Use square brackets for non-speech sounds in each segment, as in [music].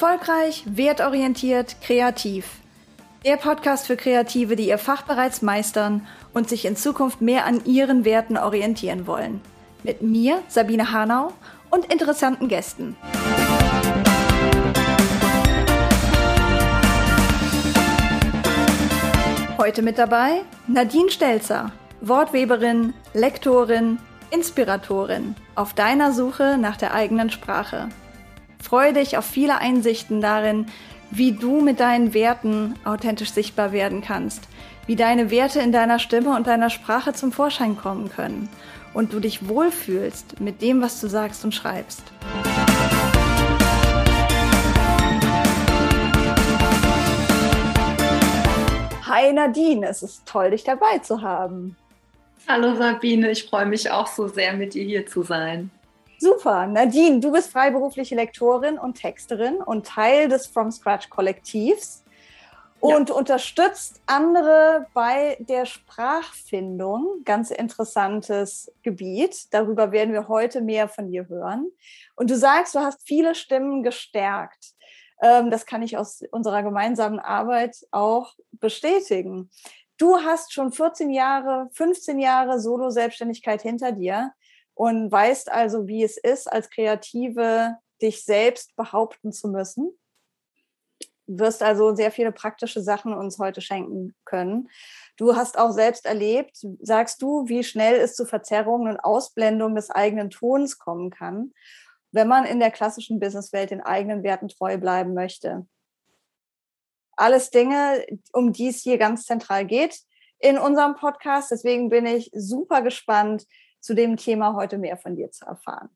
Erfolgreich, wertorientiert, kreativ. Der Podcast für Kreative, die ihr Fach bereits meistern und sich in Zukunft mehr an ihren Werten orientieren wollen. Mit mir, Sabine Hanau, und interessanten Gästen. Heute mit dabei Nadine Stelzer, Wortweberin, Lektorin, Inspiratorin auf deiner Suche nach der eigenen Sprache. Freue dich auf viele Einsichten darin, wie du mit deinen Werten authentisch sichtbar werden kannst, wie deine Werte in deiner Stimme und deiner Sprache zum Vorschein kommen können und du dich wohlfühlst mit dem, was du sagst und schreibst. Hi Nadine, es ist toll, dich dabei zu haben. Hallo Sabine, ich freue mich auch so sehr, mit dir hier zu sein. Super. Nadine, du bist freiberufliche Lektorin und Texterin und Teil des From Scratch Kollektivs und ja. unterstützt andere bei der Sprachfindung. Ganz interessantes Gebiet. Darüber werden wir heute mehr von dir hören. Und du sagst, du hast viele Stimmen gestärkt. Ähm, das kann ich aus unserer gemeinsamen Arbeit auch bestätigen. Du hast schon 14 Jahre, 15 Jahre Solo-Selbstständigkeit hinter dir und weißt also, wie es ist, als Kreative dich selbst behaupten zu müssen. Du wirst also sehr viele praktische Sachen uns heute schenken können. Du hast auch selbst erlebt, sagst du, wie schnell es zu Verzerrungen und Ausblendungen des eigenen Tons kommen kann, wenn man in der klassischen Businesswelt den eigenen Werten treu bleiben möchte alles Dinge, um die es hier ganz zentral geht in unserem Podcast. Deswegen bin ich super gespannt, zu dem Thema heute mehr von dir zu erfahren.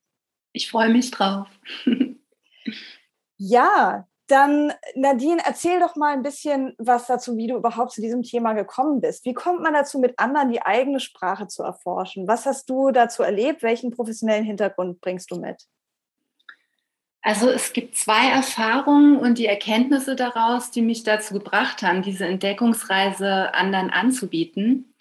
Ich freue mich drauf. [laughs] ja, dann Nadine, erzähl doch mal ein bisschen was dazu, wie du überhaupt zu diesem Thema gekommen bist. Wie kommt man dazu, mit anderen die eigene Sprache zu erforschen? Was hast du dazu erlebt? Welchen professionellen Hintergrund bringst du mit? Also es gibt zwei Erfahrungen und die Erkenntnisse daraus, die mich dazu gebracht haben, diese Entdeckungsreise anderen anzubieten.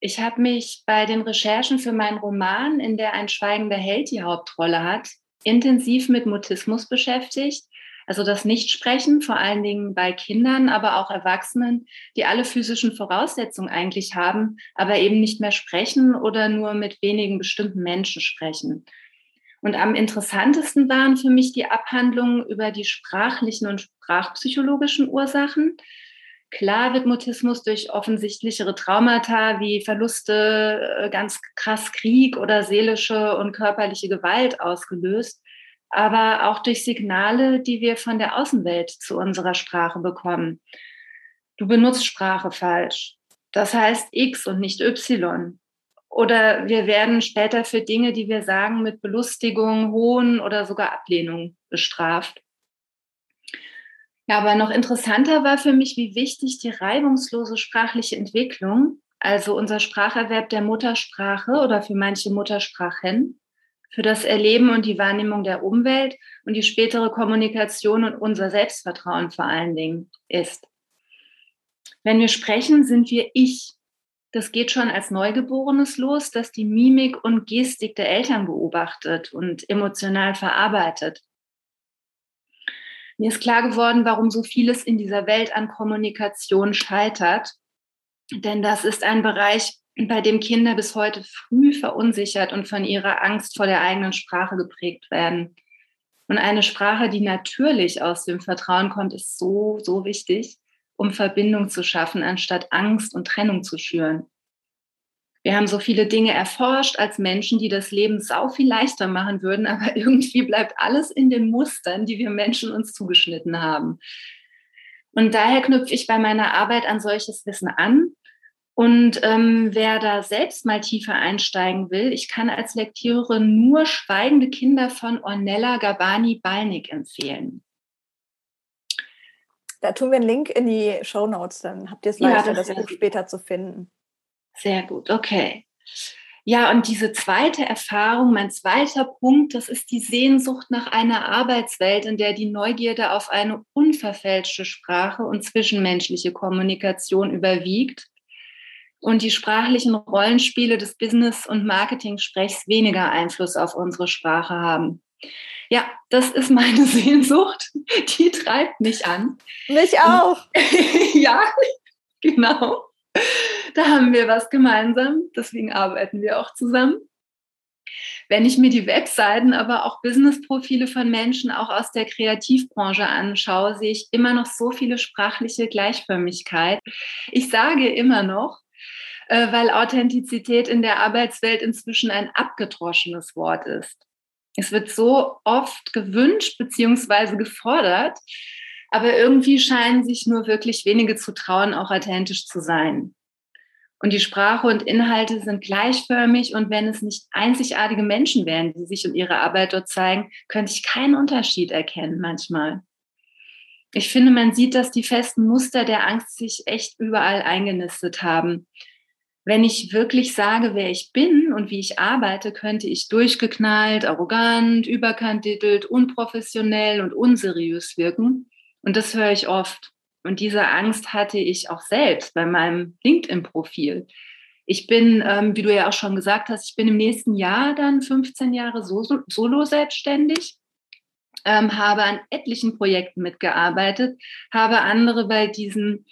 Ich habe mich bei den Recherchen für meinen Roman, in der ein schweigender Held die Hauptrolle hat, intensiv mit Mutismus beschäftigt. Also das Nichtsprechen, vor allen Dingen bei Kindern, aber auch Erwachsenen, die alle physischen Voraussetzungen eigentlich haben, aber eben nicht mehr sprechen oder nur mit wenigen bestimmten Menschen sprechen. Und am interessantesten waren für mich die Abhandlungen über die sprachlichen und sprachpsychologischen Ursachen. Klar wird Mutismus durch offensichtlichere Traumata wie Verluste, äh, ganz krass Krieg oder seelische und körperliche Gewalt ausgelöst, aber auch durch Signale, die wir von der Außenwelt zu unserer Sprache bekommen. Du benutzt Sprache falsch. Das heißt X und nicht Y. Oder wir werden später für Dinge, die wir sagen, mit Belustigung, Hohn oder sogar Ablehnung bestraft. Ja, aber noch interessanter war für mich, wie wichtig die reibungslose sprachliche Entwicklung, also unser Spracherwerb der Muttersprache oder für manche Muttersprachen, für das Erleben und die Wahrnehmung der Umwelt und die spätere Kommunikation und unser Selbstvertrauen vor allen Dingen ist. Wenn wir sprechen, sind wir ich das geht schon als Neugeborenes los, dass die Mimik und Gestik der Eltern beobachtet und emotional verarbeitet. Mir ist klar geworden, warum so vieles in dieser Welt an Kommunikation scheitert. Denn das ist ein Bereich, bei dem Kinder bis heute früh verunsichert und von ihrer Angst vor der eigenen Sprache geprägt werden. Und eine Sprache, die natürlich aus dem Vertrauen kommt, ist so, so wichtig um Verbindung zu schaffen, anstatt Angst und Trennung zu schüren. Wir haben so viele Dinge erforscht als Menschen, die das Leben sau viel leichter machen würden, [laughs] aber irgendwie bleibt alles in den Mustern, die wir Menschen uns zugeschnitten haben. Und daher knüpfe ich bei meiner Arbeit an solches Wissen an. Und ähm, wer da selbst mal tiefer einsteigen will, ich kann als Lektüre nur Schweigende Kinder von Ornella Gabani Balnik empfehlen. Da tun wir einen Link in die Show Notes, dann habt ihr es leichter, ja, das, das Buch später zu finden. Sehr gut, okay. Ja, und diese zweite Erfahrung, mein zweiter Punkt, das ist die Sehnsucht nach einer Arbeitswelt, in der die Neugierde auf eine unverfälschte Sprache und zwischenmenschliche Kommunikation überwiegt und die sprachlichen Rollenspiele des Business- und Marketing-Sprechs weniger Einfluss auf unsere Sprache haben. Ja, das ist meine [laughs] Sehnsucht. Die treibt mich an. Mich auch. [laughs] ja, genau. [laughs] Da haben wir was gemeinsam. Deswegen arbeiten wir auch zusammen. Wenn ich mir die Webseiten, aber auch Businessprofile von Menschen auch aus der Kreativbranche anschaue, sehe ich immer noch so viele sprachliche Gleichförmigkeit. Ich sage immer noch, äh, weil Authentizität in der Arbeitswelt inzwischen ein abgedroschenes Wort ist. Es wird so oft gewünscht bzw. gefordert, aber irgendwie scheinen sich nur wirklich wenige zu trauen, auch authentisch zu sein. Und die Sprache und Inhalte sind gleichförmig und wenn es nicht einzigartige Menschen wären, die sich und ihre Arbeit dort zeigen, könnte ich keinen Unterschied erkennen manchmal. Ich finde, man sieht, dass die festen Muster der Angst sich echt überall eingenistet haben. Wenn ich wirklich sage, wer ich bin und wie ich arbeite, könnte ich durchgeknallt, arrogant, überkandidelt, unprofessionell und unseriös wirken. Und das höre ich oft. Und diese Angst hatte ich auch selbst bei meinem LinkedIn-Profil. Ich bin, ähm, wie du ja auch schon gesagt hast, ich bin im nächsten Jahr dann 15 Jahre solo, solo selbstständig, ähm, habe an etlichen Projekten mitgearbeitet, habe andere bei diesen,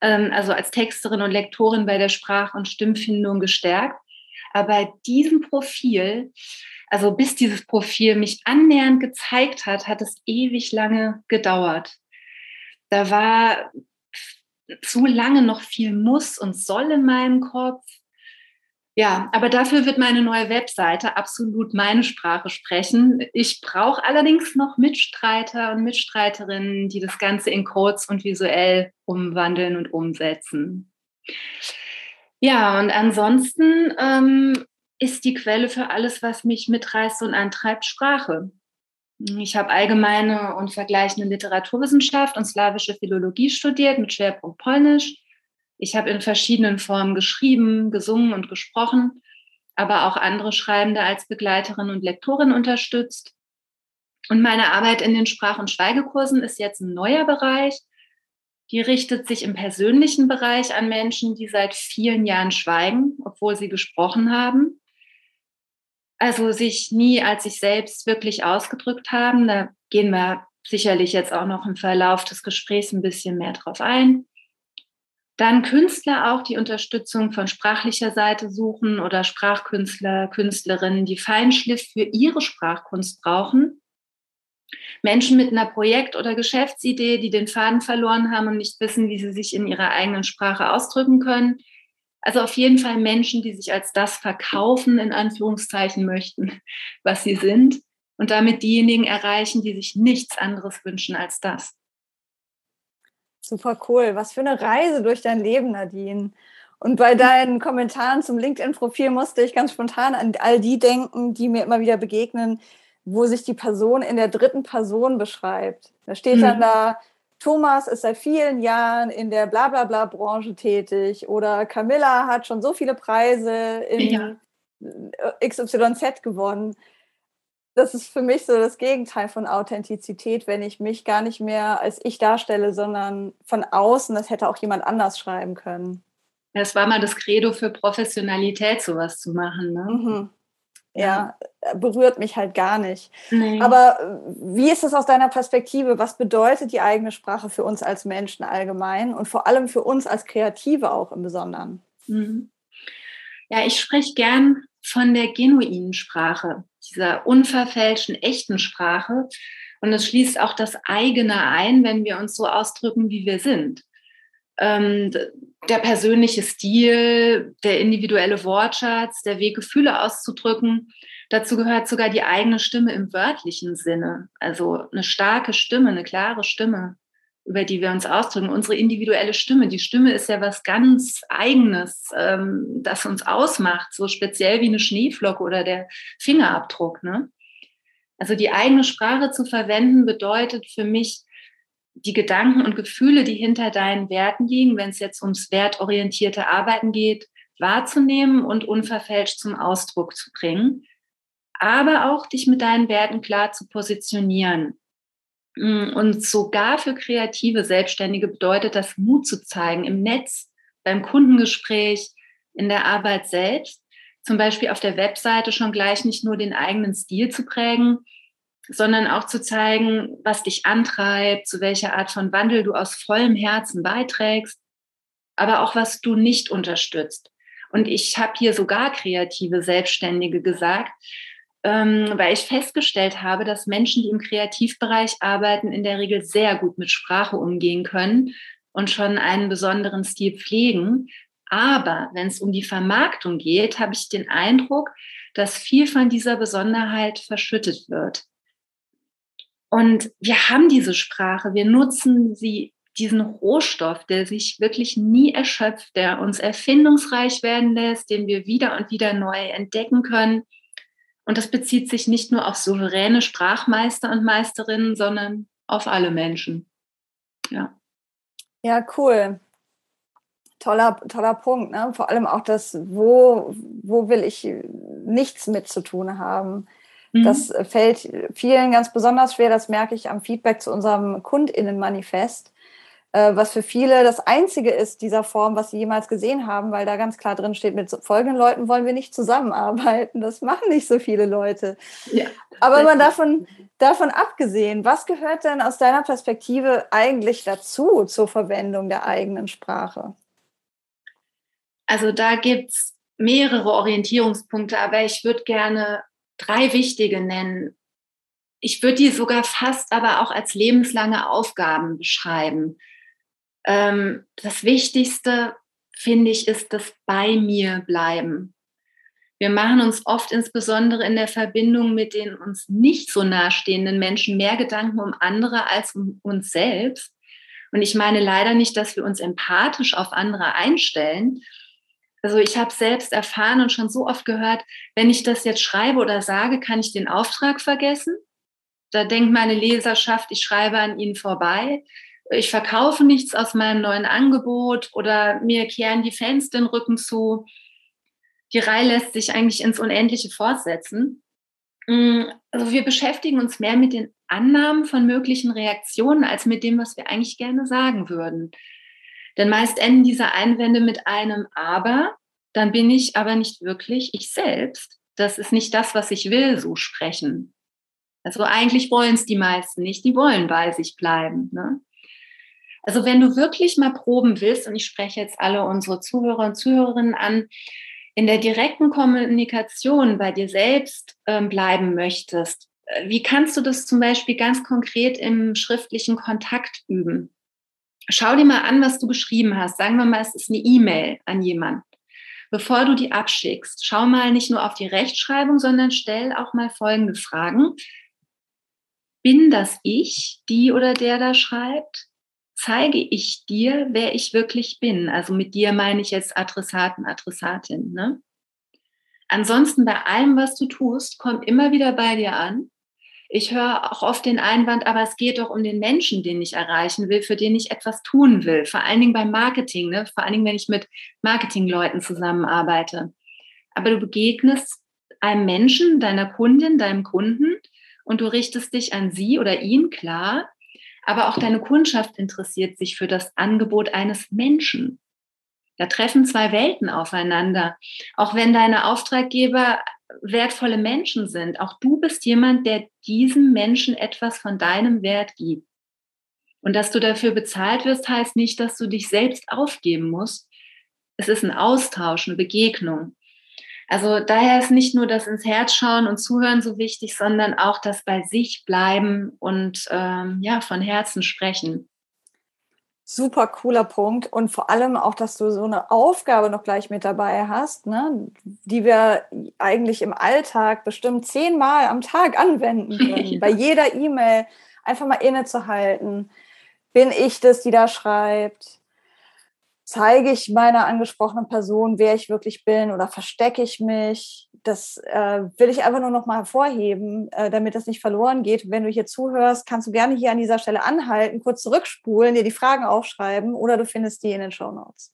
ähm, also als Texterin und Lektorin bei der Sprach- und Stimmfindung gestärkt. Aber diesem Profil, also bis dieses Profil mich annähernd gezeigt hat, hat es ewig lange gedauert. Da war zu lange noch viel muss und soll in meinem Kopf. Ja, aber dafür wird meine neue Webseite absolut meine Sprache sprechen. Ich brauche allerdings noch Mitstreiter und Mitstreiterinnen, die das Ganze in Codes und visuell umwandeln und umsetzen. Ja, und ansonsten ähm, ist die Quelle für alles, was mich mitreißt und antreibt, Sprache. Ich habe allgemeine und vergleichende Literaturwissenschaft und slawische Philologie studiert mit Schwerpunkt Polnisch. Ich habe in verschiedenen Formen geschrieben, gesungen und gesprochen, aber auch andere Schreibende als Begleiterin und Lektorin unterstützt. Und meine Arbeit in den Sprach- und Schweigekursen ist jetzt ein neuer Bereich. Die richtet sich im persönlichen Bereich an Menschen, die seit vielen Jahren schweigen, obwohl sie gesprochen haben also sich nie als sich selbst wirklich ausgedrückt haben. Da gehen wir sicherlich jetzt auch noch im Verlauf des Gesprächs ein bisschen mehr drauf ein. Dann Künstler auch die Unterstützung von sprachlicher Seite suchen oder Sprachkünstler, Künstlerinnen, die Feinschliff für ihre Sprachkunst brauchen. Menschen mit einer Projekt- oder Geschäftsidee, die den Faden verloren haben und nicht wissen, wie sie sich in ihrer eigenen Sprache ausdrücken können. Also auf jeden Fall Menschen, die sich als das verkaufen, in Anführungszeichen möchten, was sie sind und damit diejenigen erreichen, die sich nichts anderes wünschen als das. Super cool. Was für eine Reise durch dein Leben, Nadine. Und bei deinen Kommentaren zum LinkedIn-Profil musste ich ganz spontan an all die denken, die mir immer wieder begegnen, wo sich die Person in der dritten Person beschreibt. Da steht mhm. dann da, Thomas ist seit vielen Jahren in der Blablabla-Branche tätig oder Camilla hat schon so viele Preise in ja. XYZ gewonnen. Das ist für mich so das Gegenteil von Authentizität, wenn ich mich gar nicht mehr als ich darstelle, sondern von außen, das hätte auch jemand anders schreiben können. Das war mal das Credo für Professionalität, sowas zu machen. Ne? Mhm ja, berührt mich halt gar nicht. Nee. Aber äh, wie ist es aus deiner Perspektive? Was bedeutet die eigene Sprache für uns als Menschen allgemein und vor allem für uns als Kreative auch im Besonderen? Mhm. Ja, ich spreche gern von der genuinen Sprache, dieser unverfälschten, echten Sprache. Und es schließt auch das eigene ein, wenn wir uns so ausdrücken, wie wir sind. Ähm, der persönliche Stil, der individuelle Wortschatz, der Weg, Gefühle auszudrücken. Dazu gehört sogar die eigene Stimme im wörtlichen Sinne. Also eine starke Stimme, eine klare Stimme, über die wir uns ausdrücken. Unsere individuelle Stimme. Die Stimme ist ja was ganz Eigenes, ähm, das uns ausmacht, so speziell wie eine Schneeflocke oder der Fingerabdruck. Ne? Also die eigene Sprache zu verwenden bedeutet für mich, die Gedanken und Gefühle, die hinter deinen Werten liegen, wenn es jetzt ums wertorientierte Arbeiten geht, wahrzunehmen und unverfälscht zum Ausdruck zu bringen, aber auch dich mit deinen Werten klar zu positionieren. Mm, und sogar für kreative Selbstständige bedeutet das Mut zu zeigen im Netz, beim Kundengespräch, in der Arbeit selbst, zum Beispiel auf der Webseite schon gleich nicht nur den eigenen Stil zu prägen, sondern auch zu zeigen, was dich antreibt, zu welcher Art von Wandel du aus vollem Herzen beiträgst, aber auch was du nicht unterstützt. Und ich habe hier sogar kreative Selbstständige gesagt, ähm, weil ich festgestellt habe, dass Menschen, die im Kreativbereich arbeiten, in der Regel sehr gut mit Sprache umgehen können und schon einen besonderen Stil pflegen. Aber wenn es um die Vermarktung geht, habe ich den Eindruck, dass viel von dieser Besonderheit verschüttet wird. Und wir haben diese Sprache, wir nutzen sie, diesen Rohstoff, der sich wirklich nie erschöpft, der uns erfindungsreich werden lässt, den wir wieder und wieder neu entdecken können. Und das bezieht sich nicht nur auf souveräne Sprachmeister und Meisterinnen, sondern auf alle Menschen. Ja. Ja, cool. Toller, toller Punkt. Ne? Vor allem auch das, wo, wo will ich nichts mit zu tun haben. Das mhm. fällt vielen ganz besonders schwer. Das merke ich am Feedback zu unserem KundInnenmanifest, äh, was für viele das einzige ist dieser Form, was sie jemals gesehen haben, weil da ganz klar drin steht, mit folgenden Leuten wollen wir nicht zusammenarbeiten. Das machen nicht so viele Leute. Ja, Aber man davon, davon abgesehen, was gehört denn aus deiner Perspektive eigentlich dazu zur Verwendung der eigenen Sprache? Also da gibt es mehrere Orientierungspunkte, aber ich würde gerne drei wichtige nennen. Ich würde die sogar fast aber auch als lebenslange Aufgaben beschreiben. Ähm, das Wichtigste, finde ich, ist das bei mir bleiben. Wir machen uns oft insbesondere in der Verbindung mit den uns nicht so nahestehenden Menschen mehr Gedanken um andere als um uns selbst. Und ich meine leider nicht, dass wir uns empathisch auf andere einstellen, also ich habe selbst erfahren und schon so oft gehört, wenn ich das jetzt schreibe oder sage, kann ich den Auftrag vergessen. Da denkt meine Leserschaft, ich schreibe an ihnen vorbei. Ich verkaufe nichts aus meinem neuen Angebot oder mir kehren die Fans den Rücken zu. Die Reihe lässt sich eigentlich ins Unendliche fortsetzen. Mm, also wir beschäftigen uns mehr mit den Annahmen von möglichen Reaktionen als mit dem, was wir eigentlich gerne sagen würden. Denn meist enden diese Einwände mit einem Aber, dann bin ich aber nicht wirklich ich selbst. Das ist nicht das, was ich will, so sprechen. Also eigentlich wollen es die meisten nicht, die wollen bei sich bleiben. Ne? Also wenn du wirklich mal proben willst, und ich spreche jetzt alle unsere Zuhörer und Zuhörerinnen an, in der direkten Kommunikation bei dir selbst äh, bleiben möchtest, äh, wie kannst du das zum Beispiel ganz konkret im schriftlichen Kontakt üben? Schau dir mal an, was du geschrieben hast. Sagen wir mal, es ist eine E-Mail an jemanden. Bevor du die abschickst, schau mal nicht nur auf die Rechtschreibung, sondern stell auch mal folgende Fragen. Bin das ich, die oder der da schreibt? Zeige ich dir, wer ich wirklich bin? Also mit dir meine ich jetzt Adressaten, Adressatin. Ne? Ansonsten bei allem, was du tust, kommt immer wieder bei dir an, ich höre auch oft den Einwand, aber es geht doch um den Menschen, den ich erreichen will, für den ich etwas tun will. Vor allen Dingen beim Marketing, ne? vor allen Dingen, wenn ich mit Marketingleuten zusammenarbeite. Aber du begegnest einem Menschen, deiner Kundin, deinem Kunden und du richtest dich an sie oder ihn, klar. Aber auch deine Kundschaft interessiert sich für das Angebot eines Menschen. Da treffen zwei Welten aufeinander. Auch wenn deine Auftraggeber wertvolle Menschen sind. Auch du bist jemand, der diesem Menschen etwas von deinem Wert gibt. Und dass du dafür bezahlt wirst, heißt nicht, dass du dich selbst aufgeben musst. Es ist ein Austausch, eine Begegnung. Also daher ist nicht nur das ins Herz schauen und zuhören so wichtig, sondern auch das bei sich bleiben und ähm, ja von Herzen sprechen. Super cooler Punkt und vor allem auch, dass du so eine Aufgabe noch gleich mit dabei hast, ne, die wir eigentlich im Alltag bestimmt zehnmal am Tag [laughs] anwenden können. Ja. Bei jeder E-Mail einfach mal innezuhalten. Bin ich das, die da schreibt? Zeige ich meiner angesprochenen Person, wer ich wirklich bin oder verstecke ich mich? Das äh, will ich einfach nur noch mal hervorheben, äh, damit das nicht verloren geht. Wenn du hier zuhörst, kannst du gerne hier an dieser Stelle anhalten, kurz zurückspulen, dir die Fragen aufschreiben oder du findest die in den Show Notes.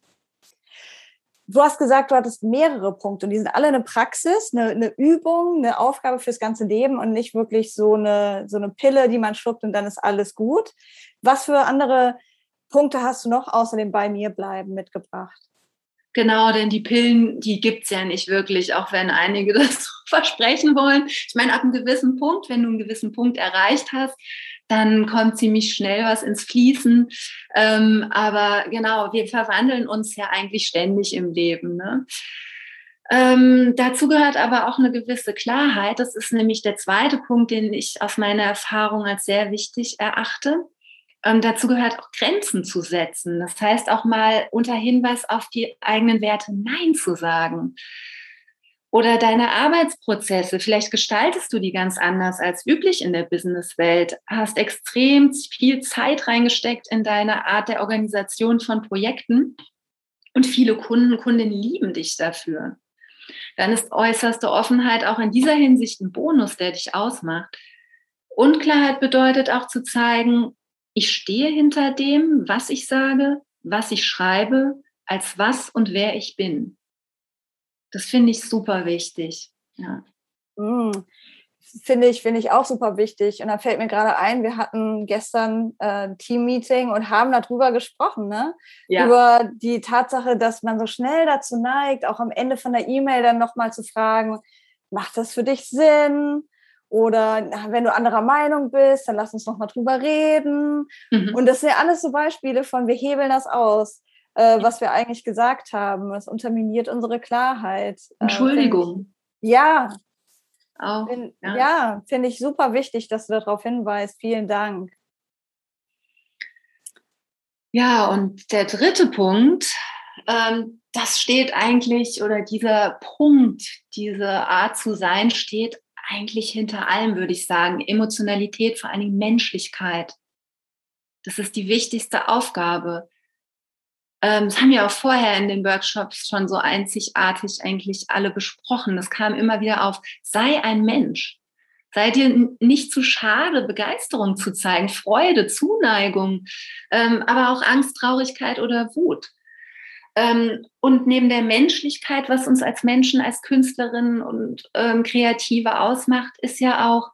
Du hast gesagt, du hattest mehrere Punkte und die sind alle eine Praxis, eine, eine Übung, eine Aufgabe fürs ganze Leben und nicht wirklich so eine, so eine Pille, die man schluckt und dann ist alles gut. Was für andere Punkte hast du noch außer dem bei mir bleiben mitgebracht? Genau, denn die Pillen, die gibt es ja nicht wirklich, auch wenn einige [laughs] das versprechen wollen. Ich meine, ab einem gewissen Punkt, wenn du einen gewissen Punkt erreicht hast, dann kommt ziemlich schnell was ins Fließen. Ähm, aber genau, wir verwandeln uns ja eigentlich ständig im Leben. Ne? Ähm, dazu gehört aber auch eine gewisse Klarheit. Das ist nämlich der zweite Punkt, den ich aus meiner Erfahrung als sehr wichtig erachte. Ähm, dazu gehört auch Grenzen zu setzen. Das heißt auch mal unter Hinweis auf die eigenen Werte Nein zu sagen. Oder deine Arbeitsprozesse, vielleicht gestaltest du die ganz anders als üblich in der Businesswelt, hast extrem viel Zeit reingesteckt in deine Art der Organisation von Projekten und viele Kunden, Kundinnen lieben dich dafür. Dann ist äußerste Offenheit auch in dieser Hinsicht ein Bonus, der dich ausmacht. Unklarheit bedeutet auch zu zeigen, ich stehe hinter dem, was ich sage, was ich schreibe, als was und wer ich bin. Das finde ich super wichtig. Ja. Mm, finde ich, finde ich auch super wichtig. Und da fällt mir gerade ein, wir hatten gestern äh, ein Team-Meeting und haben darüber gesprochen, ne? Ja. Über die Tatsache, dass man so schnell dazu neigt, auch am Ende von der E-Mail dann nochmal zu fragen, macht das für dich Sinn? Oder wenn du anderer Meinung bist, dann lass uns nochmal drüber reden. Mhm. Und das sind ja alles so Beispiele von, wir hebeln das aus äh, was wir eigentlich gesagt haben. Es unterminiert unsere Klarheit. Äh, Entschuldigung. Äh, ja. Auch, Bin, ja, ja finde ich super wichtig, dass du darauf hinweist. Vielen Dank. Ja, und der dritte Punkt, ähm, das steht eigentlich, oder dieser Punkt, diese Art zu sein, steht eigentlich hinter allem, würde ich sagen. Emotionalität, vor allen Dingen Menschlichkeit. Das ist die wichtigste Aufgabe. Ähm, das haben wir auch vorher in den Workshops schon so einzigartig eigentlich alle besprochen. Das kam immer wieder auf, sei ein Mensch. Sei dir nicht zu schade, Begeisterung zu zeigen, Freude, Zuneigung, ähm, aber auch Angst, Traurigkeit oder Wut. Ähm, und neben der Menschlichkeit, was uns als Menschen, als Künstlerinnen und ähm, Kreative ausmacht, ist ja auch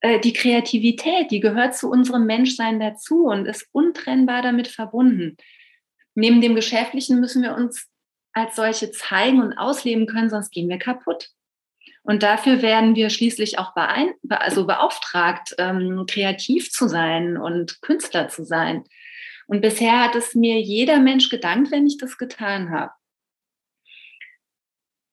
äh, die Kreativität, die gehört zu unserem Menschsein dazu und ist untrennbar damit verbunden neben dem Geschäftlichen müssen wir uns als solche zeigen und ausleben können, sonst gehen wir kaputt. Und dafür werden wir schließlich auch also beauftragt, ähm, kreativ zu sein und Künstler zu sein. Und bisher hat es mir jeder Mensch gedankt, wenn ich das getan habe.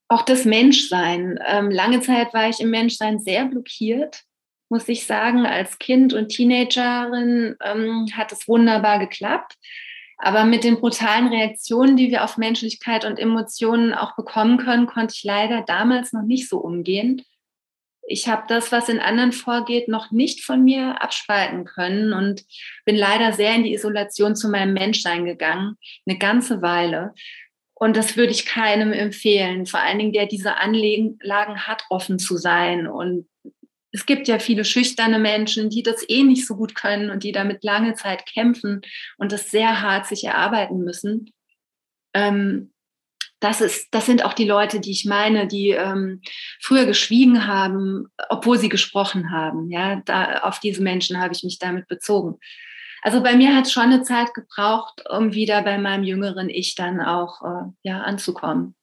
Auch das Menschsein. Ähm, lange Zeit war ich im Menschsein sehr blockiert, muss ich sagen. Als Kind und Teenagerin ähm, hat es wunderbar geklappt. Aber mit den brutalen Reaktionen, die wir auf Menschlichkeit und Emotionen auch bekommen können, konnte ich leider damals noch nicht so umgehen. Ich habe das, was in anderen vorgeht, noch nicht von mir abspalten können und bin leider sehr in die Isolation zu meinem Menschsein gegangen, eine ganze Weile. Und das würde ich keinem empfehlen, vor allen Dingen, der diese Anlagen hat, offen zu sein und es gibt ja viele schüchterne Menschen, die das eh nicht so gut können und die damit lange Zeit kämpfen und das sehr hart sich erarbeiten müssen. Ähm, das, ist, das sind auch die Leute, die ich meine, die ähm, früher geschwiegen haben, obwohl sie gesprochen haben. Ja, da, auf diese Menschen habe ich mich damit bezogen. Also bei mir hat es schon eine Zeit gebraucht, um wieder bei meinem jüngeren Ich dann auch äh, ja, anzukommen.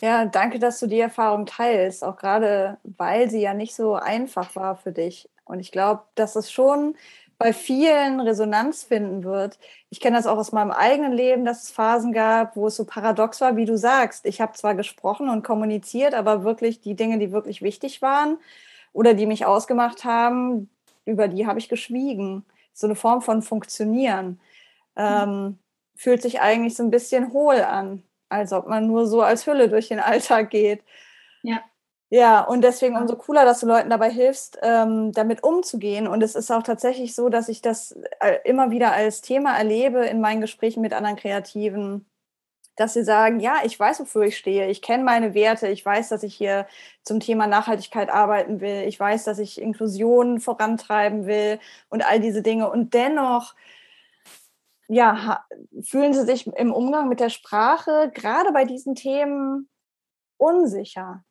Ja, danke, dass du die Erfahrung teilst, auch gerade weil sie ja nicht so einfach war für dich. Und ich glaube, dass es schon bei vielen Resonanz finden wird. Ich kenne das auch aus meinem eigenen Leben, dass es Phasen gab, wo es so paradox war, wie du sagst. Ich habe zwar gesprochen und kommuniziert, aber wirklich die Dinge, die wirklich wichtig waren oder die mich ausgemacht haben, über die habe ich geschwiegen. So eine Form von Funktionieren. Ähm, fühlt sich eigentlich so ein bisschen hohl an als ob man nur so als Hülle durch den Alltag geht. Ja. Ja, und deswegen umso cooler, dass du Leuten dabei hilfst, ähm, damit umzugehen. Und es ist auch tatsächlich so, dass ich das äh, immer wieder als Thema erlebe in meinen Gesprächen mit anderen Kreativen, dass sie sagen, ja, ich weiß, wofür ich stehe, ich kenne meine Werte, ich weiß, dass ich hier zum Thema Nachhaltigkeit arbeiten will, ich weiß, dass ich Inklusion vorantreiben will und all diese Dinge. Und dennoch ja, fühlen Sie sich im Umgang mit der Sprache gerade bei diesen Themen unsicher?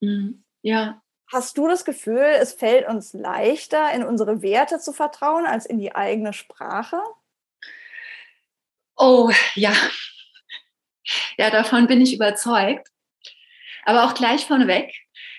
Mhm. Ja. Hast du das Gefühl, es fällt uns leichter, in unsere Werte zu vertrauen, als in die eigene Sprache? Oh, ja. Ja, davon bin ich überzeugt. Aber auch gleich vorneweg,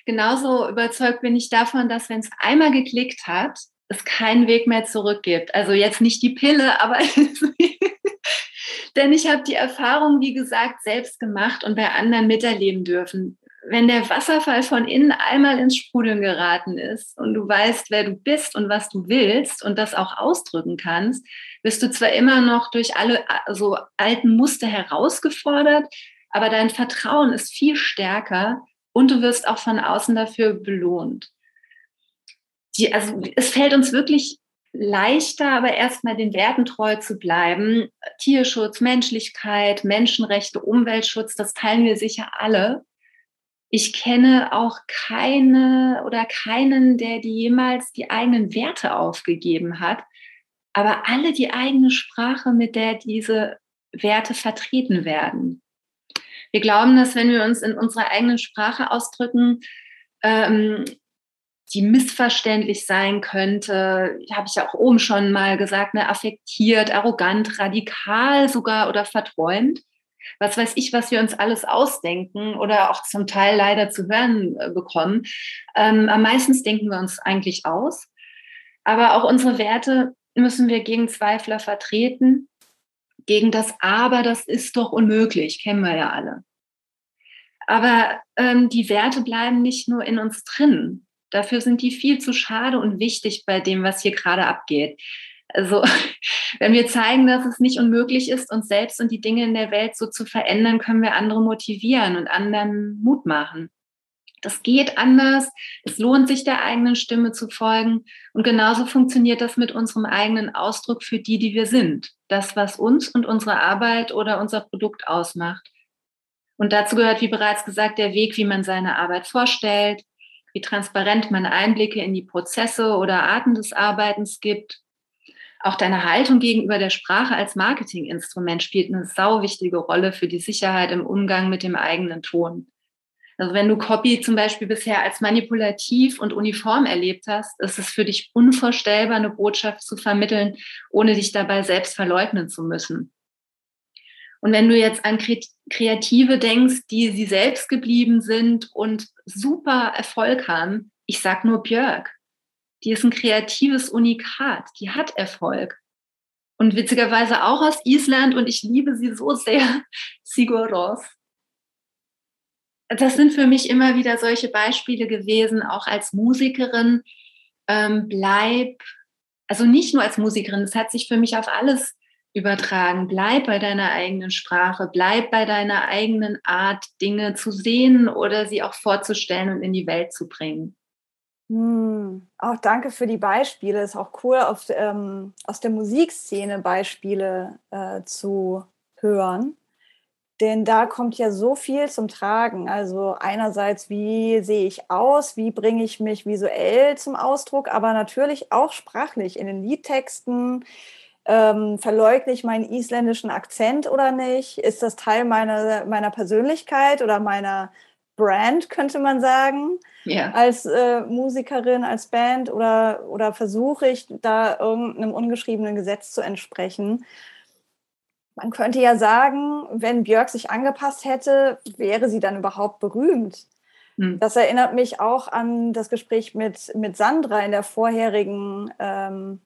genauso überzeugt bin ich davon, dass wenn es einmal geklickt hat, es keinen Weg mehr zurück gibt. Also jetzt nicht die Pille, aber [laughs] denn ich habe die Erfahrung, wie gesagt, selbst gemacht und bei anderen miterleben dürfen. Wenn der Wasserfall von innen einmal ins Sprudeln geraten ist und du weißt, wer du bist und was du willst und das auch ausdrücken kannst, bist du zwar immer noch durch alle so alten Muster herausgefordert, aber dein Vertrauen ist viel stärker und du wirst auch von außen dafür belohnt. Die, also es fällt uns wirklich leichter, aber erstmal den Werten treu zu bleiben. Tierschutz, Menschlichkeit, Menschenrechte, Umweltschutz, das teilen wir sicher alle. Ich kenne auch keine oder keinen, der die jemals die eigenen Werte aufgegeben hat, aber alle die eigene Sprache, mit der diese Werte vertreten werden. Wir glauben, dass wenn wir uns in unserer eigenen Sprache ausdrücken, ähm, die missverständlich sein könnte, habe ich ja auch oben schon mal gesagt, ne, affektiert, arrogant, radikal sogar oder verträumt. Was weiß ich, was wir uns alles ausdenken oder auch zum Teil leider zu hören äh, bekommen. Ähm, am meisten denken wir uns eigentlich aus. Aber auch unsere Werte müssen wir gegen Zweifler vertreten gegen das Aber, das ist doch unmöglich, kennen wir ja alle. Aber ähm, die Werte bleiben nicht nur in uns drin. Dafür sind die viel zu schade und wichtig bei dem, was hier gerade abgeht. Also, [laughs] wenn wir zeigen, dass es nicht unmöglich ist, uns selbst und die Dinge in der Welt so zu verändern, können wir andere motivieren und anderen Mut machen. Das geht anders. Es lohnt sich, der eigenen Stimme zu folgen. Und genauso funktioniert das mit unserem eigenen Ausdruck für die, die wir sind. Das, was uns und unsere Arbeit oder unser Produkt ausmacht. Und dazu gehört, wie bereits gesagt, der Weg, wie man seine Arbeit vorstellt, wie transparent man Einblicke in die Prozesse oder Arten des Arbeitens gibt. Auch deine Haltung gegenüber der Sprache als Marketinginstrument spielt eine sau wichtige Rolle für die Sicherheit im Umgang mit dem eigenen Ton. Also wenn du Copy zum Beispiel bisher als manipulativ und uniform erlebt hast, ist es für dich unvorstellbar, eine Botschaft zu vermitteln, ohne dich dabei selbst verleugnen zu müssen. Und wenn du jetzt an Kreative denkst, die sie selbst geblieben sind und super Erfolg haben, ich sag nur Björk. Die ist ein kreatives Unikat, die hat Erfolg. Und witzigerweise auch aus Island und ich liebe sie so sehr, [laughs] Sigur Rós das sind für mich immer wieder solche Beispiele gewesen, auch als Musikerin. Ähm, bleib, also nicht nur als Musikerin, es hat sich für mich auf alles übertragen. Bleib bei deiner eigenen Sprache, bleib bei deiner eigenen Art, Dinge zu sehen oder sie auch vorzustellen und in die Welt zu bringen. Hm, auch danke für die Beispiele. Ist auch cool, auf, ähm, aus der Musikszene Beispiele äh, zu hören. Denn da kommt ja so viel zum Tragen. Also einerseits, wie sehe ich aus, wie bringe ich mich visuell zum Ausdruck, aber natürlich auch sprachlich in den Liedtexten. Ähm, verleugne ich meinen isländischen Akzent oder nicht? Ist das Teil meiner, meiner Persönlichkeit oder meiner Brand, könnte man sagen, ja. als äh, Musikerin, als Band? Oder, oder versuche ich da irgendeinem ungeschriebenen Gesetz zu entsprechen? Man könnte ja sagen, wenn Björk sich angepasst hätte, wäre sie dann überhaupt berühmt. Hm. Das erinnert mich auch an das Gespräch mit, mit Sandra in der vorherigen ähm,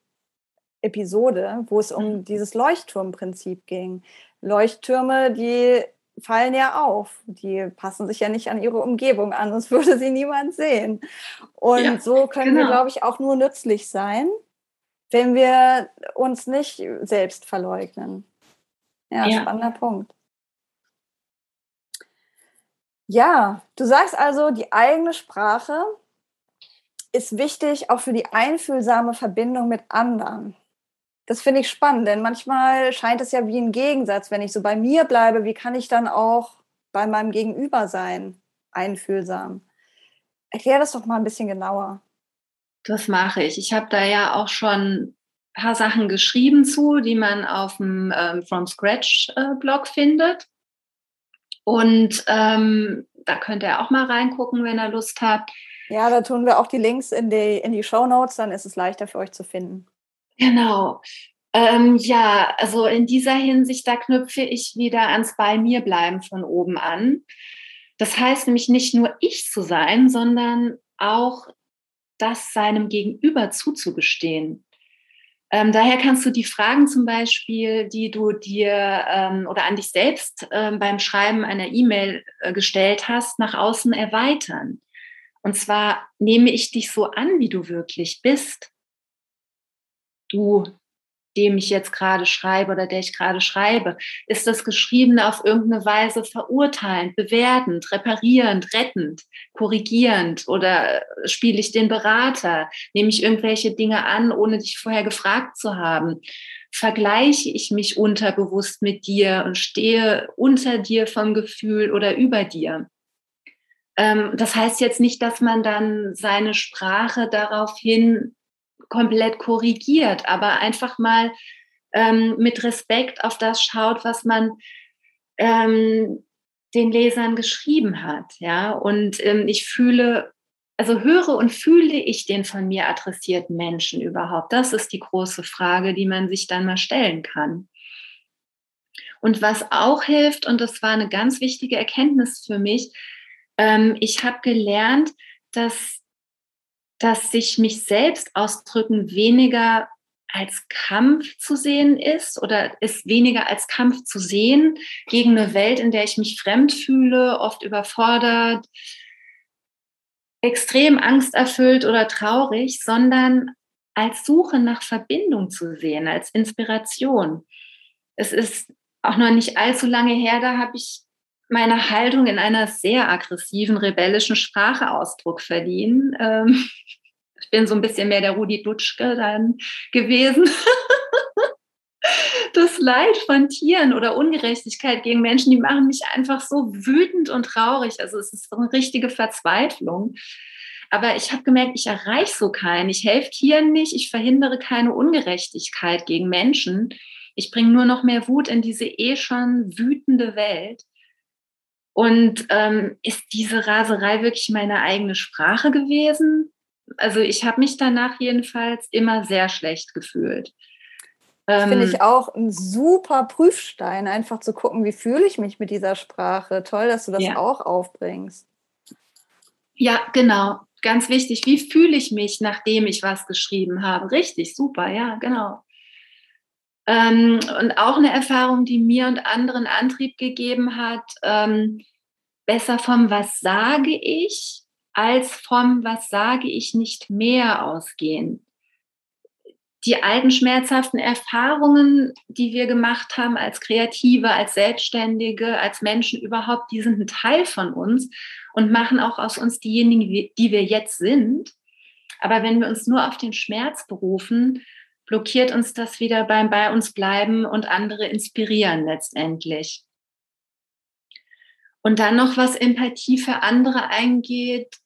Episode, wo es um hm. dieses Leuchtturmprinzip ging. Leuchttürme, die fallen ja auf. Die passen sich ja nicht an ihre Umgebung an, sonst [laughs] würde sie niemand sehen. Und ja, so können genau. wir, glaube ich, auch nur nützlich sein, wenn wir uns nicht selbst verleugnen. Ja, ja, spannender Punkt. Ja, du sagst also, die eigene Sprache ist wichtig auch für die einfühlsame Verbindung mit anderen. Das finde ich spannend, denn manchmal scheint es ja wie ein Gegensatz, wenn ich so bei mir bleibe, wie kann ich dann auch bei meinem Gegenüber sein, einfühlsam? Erklär das doch mal ein bisschen genauer. Das mache ich. Ich habe da ja auch schon paar Sachen geschrieben zu, die man auf dem ähm, From Scratch äh, Blog findet. Und ähm, da könnt ihr auch mal reingucken, wenn ihr Lust habt. Ja, da tun wir auch die Links in die, in die Show Notes, dann ist es leichter für euch zu finden. Genau. Ähm, ja, also in dieser Hinsicht, da knüpfe ich wieder ans Bei mir bleiben von oben an. Das heißt nämlich nicht nur ich zu sein, sondern auch das seinem Gegenüber zuzugestehen. Ähm, daher kannst du die Fragen zum Beispiel, die du dir ähm, oder an dich selbst ähm, beim Schreiben einer E-Mail äh, gestellt hast, nach außen erweitern. Und zwar nehme ich dich so an, wie du wirklich bist. Du dem ich jetzt gerade schreibe oder der ich gerade schreibe? Ist das Geschriebene auf irgendeine Weise verurteilend, bewertend, reparierend, rettend, korrigierend oder spiele ich den Berater? Nehme ich irgendwelche Dinge an, ohne dich vorher gefragt zu haben? Vergleiche ich mich unterbewusst mit dir und stehe unter dir vom Gefühl oder über dir? Ähm, das heißt jetzt nicht, dass man dann seine Sprache daraufhin komplett korrigiert, aber einfach mal ähm, mit Respekt auf das schaut, was man ähm, den Lesern geschrieben hat. Ja, und ähm, ich fühle, also höre und fühle ich den von mir adressierten Menschen überhaupt? Das ist die große Frage, die man sich dann mal stellen kann. Und was auch hilft, und das war eine ganz wichtige Erkenntnis für mich, ähm, ich habe gelernt, dass dass sich mich selbst ausdrücken weniger als Kampf zu sehen ist oder ist weniger als Kampf zu sehen gegen eine Welt, in der ich mich fremd fühle, oft überfordert, extrem angsterfüllt oder traurig, sondern als Suche nach Verbindung zu sehen, als Inspiration. Es ist auch noch nicht allzu lange her, da habe ich meine Haltung in einer sehr aggressiven, rebellischen Sprache Ausdruck verliehen. Ähm, [laughs] ich bin so ein bisschen mehr der Rudi Dutschke dann gewesen. [laughs] das Leid von Tieren oder Ungerechtigkeit gegen Menschen, die machen mich einfach so wütend und traurig. Also es ist eine richtige Verzweiflung. Aber ich habe gemerkt, ich erreiche so keinen. Ich helfe Tieren nicht. Ich verhindere keine Ungerechtigkeit gegen Menschen. Ich bringe nur noch mehr Wut in diese eh schon wütende Welt. Und ähm, ist diese Raserei wirklich meine eigene Sprache gewesen? also ich habe mich danach jedenfalls immer sehr schlecht gefühlt. Das finde ich ähm, auch ein super Prüfstein, einfach zu gucken, wie fühle ich mich mit dieser Sprache. Toll, dass du das ja. auch aufbringst. Ja, genau. Ganz wichtig. Wie fühle ich mich, nachdem ich was geschrieben habe? Richtig, super, ja, genau. Ähm, und auch eine Erfahrung, die mir und anderen Antrieb gegeben hat, ähm, besser vom Was sage ich als vom Was sage ich nicht mehr ausgehen. Die alten schmerzhaften Erfahrungen, die wir gemacht haben als Kreative, als Selbstständige, als Menschen überhaupt, die sind ein Teil von uns und machen auch aus uns diejenigen, die wir jetzt sind. Aber wenn wir uns nur auf den Schmerz berufen, blockiert uns das wieder beim bei uns bleiben und andere inspirieren letztendlich. Und dann noch, was Empathie für andere eingeht,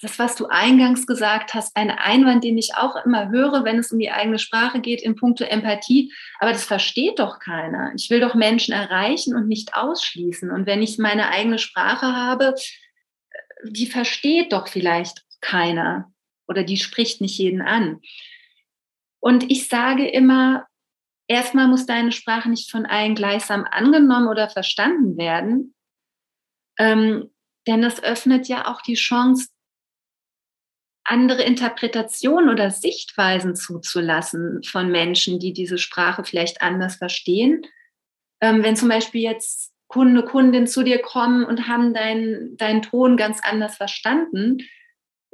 das, was du eingangs gesagt hast, ein Einwand, den ich auch immer höre, wenn es um die eigene Sprache geht, in puncto Empathie. Aber das versteht doch keiner. Ich will doch Menschen erreichen und nicht ausschließen. Und wenn ich meine eigene Sprache habe, die versteht doch vielleicht keiner oder die spricht nicht jeden an. Und ich sage immer, erstmal muss deine Sprache nicht von allen gleichsam angenommen oder verstanden werden. Ähm, denn das öffnet ja auch die Chance, andere Interpretationen oder Sichtweisen zuzulassen von Menschen, die diese Sprache vielleicht anders verstehen. Ähm, wenn zum Beispiel jetzt Kunde, Kundin zu dir kommen und haben deinen dein Ton ganz anders verstanden,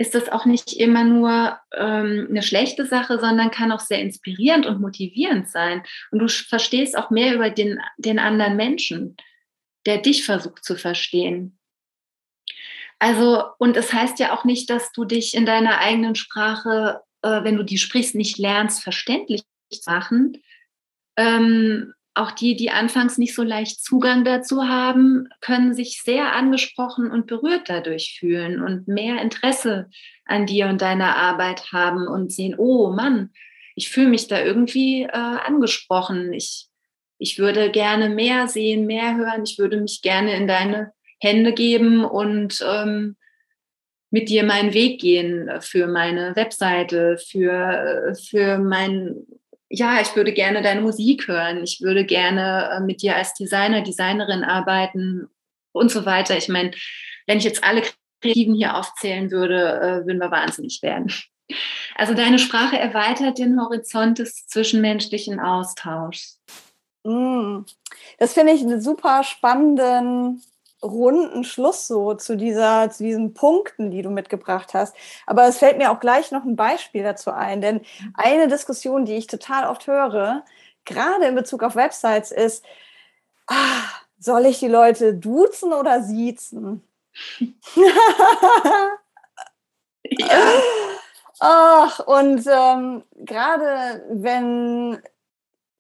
ist das auch nicht immer nur ähm, eine schlechte Sache, sondern kann auch sehr inspirierend und motivierend sein. Und du verstehst auch mehr über den, den anderen Menschen, der dich versucht zu verstehen. Also, und es heißt ja auch nicht, dass du dich in deiner eigenen Sprache, äh, wenn du die sprichst, nicht lernst, verständlich zu machen. Ähm, auch die, die anfangs nicht so leicht Zugang dazu haben, können sich sehr angesprochen und berührt dadurch fühlen und mehr Interesse an dir und deiner Arbeit haben und sehen, oh Mann, ich fühle mich da irgendwie äh, angesprochen. Ich, ich würde gerne mehr sehen, mehr hören. Ich würde mich gerne in deine Hände geben und ähm, mit dir meinen Weg gehen für meine Webseite, für, für mein ja, ich würde gerne deine Musik hören, ich würde gerne äh, mit dir als Designer, Designerin arbeiten und so weiter. Ich meine, wenn ich jetzt alle Kreativen hier aufzählen würde, äh, würden wir wahnsinnig werden. Also deine Sprache erweitert den Horizont des zwischenmenschlichen Austauschs. Mm. Das finde ich einen super spannenden runden Schluss so zu dieser, zu diesen Punkten, die du mitgebracht hast. Aber es fällt mir auch gleich noch ein Beispiel dazu ein, denn eine Diskussion, die ich total oft höre, gerade in Bezug auf Websites, ist, ah, soll ich die Leute duzen oder siezen? [laughs] ja. Ach, und ähm, gerade wenn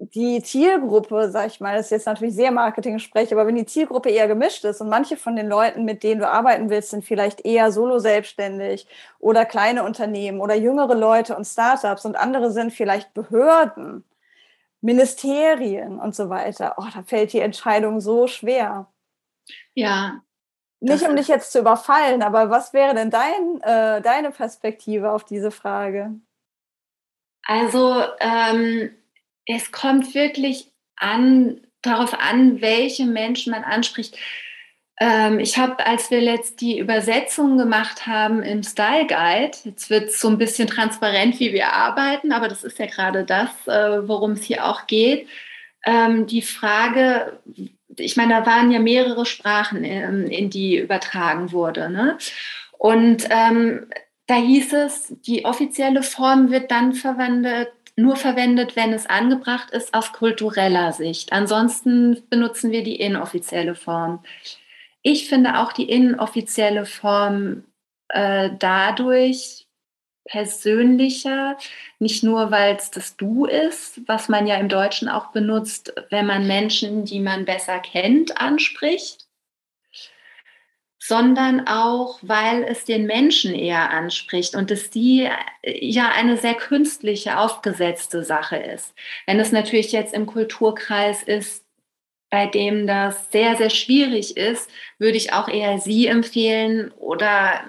die Zielgruppe, sag ich mal, das ist jetzt natürlich sehr Marketing-Sprech, aber wenn die Zielgruppe eher gemischt ist und manche von den Leuten, mit denen du arbeiten willst, sind vielleicht eher solo selbstständig oder kleine Unternehmen oder jüngere Leute und Startups und andere sind vielleicht Behörden, Ministerien und so weiter. Oh, da fällt die Entscheidung so schwer. Ja. Nicht um dich jetzt zu überfallen, aber was wäre denn dein, äh, deine Perspektive auf diese Frage? Also, ähm, es kommt wirklich an, darauf an, welche Menschen man anspricht. Ähm, ich habe, als wir letzt die Übersetzung gemacht haben im Style Guide, jetzt wird es so ein bisschen transparent, wie wir arbeiten, aber das ist ja gerade das, äh, worum es hier auch geht. Ähm, die Frage, ich meine, da waren ja mehrere Sprachen, in, in die übertragen wurde. Ne? Und ähm, da hieß es, die offizielle Form wird dann verwendet, nur verwendet, wenn es angebracht ist aus kultureller Sicht. Ansonsten benutzen wir die inoffizielle Form. Ich finde auch die inoffizielle Form äh, dadurch persönlicher, nicht nur weil es das Du ist, was man ja im Deutschen auch benutzt, wenn man Menschen, die man besser kennt, anspricht, sondern auch, weil es den Menschen eher anspricht und es die äh, ja eine sehr künstliche, aufgesetzte Sache ist. Wenn es natürlich jetzt im Kulturkreis ist, bei dem das sehr, sehr schwierig ist, würde ich auch eher sie empfehlen oder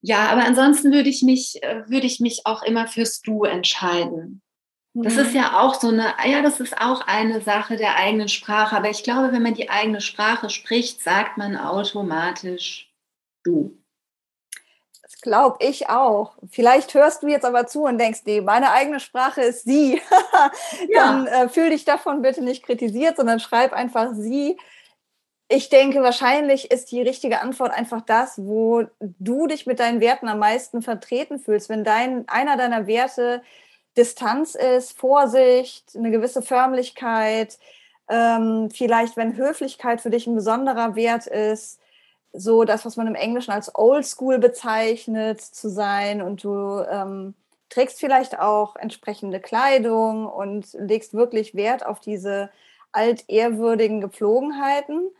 ja, aber ansonsten würde ich mich, äh, würde ich mich auch immer fürs Du entscheiden. Das ist mhm. ja auch so eine, ja, das ist auch eine Sache der eigenen Sprache. Aber ich glaube, wenn man die eigene Sprache spricht, sagt man automatisch du. Das glaube ich auch. Vielleicht hörst du jetzt aber zu und denkst, nee, meine eigene Sprache ist sie. [laughs] Dann ja. äh, fühl dich davon bitte nicht kritisiert, sondern schreib einfach sie. Ich denke, wahrscheinlich ist die richtige Antwort einfach das, wo du dich mit deinen Werten am meisten vertreten fühlst. Wenn dein, einer deiner Werte Distanz ist, Vorsicht, eine gewisse Förmlichkeit, ähm, vielleicht wenn Höflichkeit für dich ein besonderer Wert ist, so das, was man im Englischen als Old School bezeichnet, zu sein und du ähm, trägst vielleicht auch entsprechende Kleidung und legst wirklich Wert auf diese altehrwürdigen Gepflogenheiten,